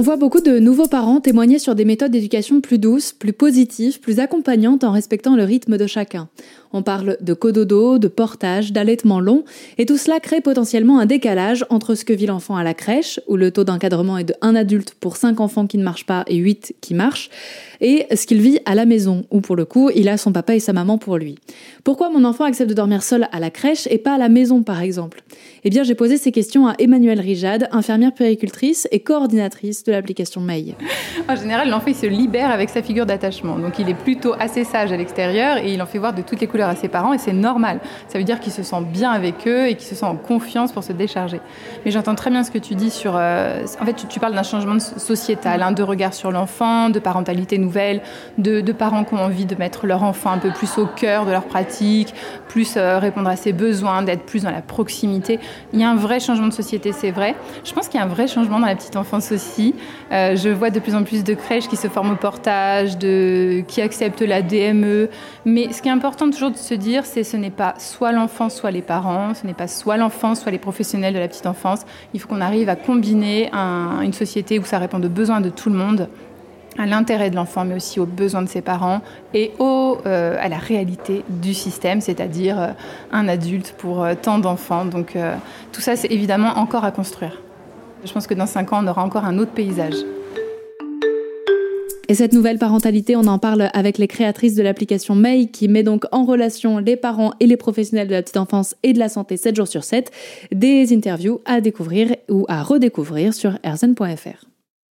On voit beaucoup de nouveaux parents témoigner sur des méthodes d'éducation plus douces, plus positives, plus accompagnantes en respectant le rythme de chacun. On parle de cododo, de portage, d'allaitement long, et tout cela crée potentiellement un décalage entre ce que vit l'enfant à la crèche, où le taux d'encadrement est de 1 adulte pour 5 enfants qui ne marchent pas et 8 qui marchent, et ce qu'il vit à la maison, où pour le coup, il a son papa et sa maman pour lui. Pourquoi mon enfant accepte de dormir seul à la crèche et pas à la maison, par exemple? Eh bien, j'ai posé ces questions à Emmanuelle Rijade, infirmière péricultrice et coordinatrice l'application May. En général, l'enfant se libère avec sa figure d'attachement, donc il est plutôt assez sage à l'extérieur et il en fait voir de toutes les couleurs à ses parents et c'est normal. Ça veut dire qu'il se sent bien avec eux et qu'il se sent en confiance pour se décharger. Mais j'entends très bien ce que tu dis sur. Euh, en fait, tu, parles d'un changement sociétal, hein, de regard sur l'enfant, de parentalité nouvelle, de, parents qui ont envie de mettre leur enfant un peu plus au cœur de leur pratique, plus euh, répondre à ses besoins, d'être plus dans la proximité. Il y a un vrai changement de société, c'est vrai. Je pense qu'il y a un vrai changement dans la petite enfance aussi. Euh, je vois de plus en plus de crèches qui se forment au portage, qui acceptent la DME. Mais ce qui est important toujours de se dire, c'est ce n'est pas soit l'enfant, soit les parents, ce n'est pas soit l'enfant, soit les professionnels de la petite enfance. Il faut qu'on arrive à combiner une société où ça répond aux besoins de tout le monde à l'intérêt de l'enfant, mais aussi aux besoins de ses parents et euh, à la réalité du système, c'est-à-dire euh, un adulte pour tant d'enfants. Donc tout ça, c'est évidemment encore à construire. Je pense que dans cinq ans, on aura encore un autre paysage. Et cette nouvelle parentalité, on en parle avec les créatrices de l'application May qui met donc en relation les parents et les professionnels de la petite enfance et de la santé 7 jours sur 7. Des interviews à découvrir ou à redécouvrir sur erzen.fr.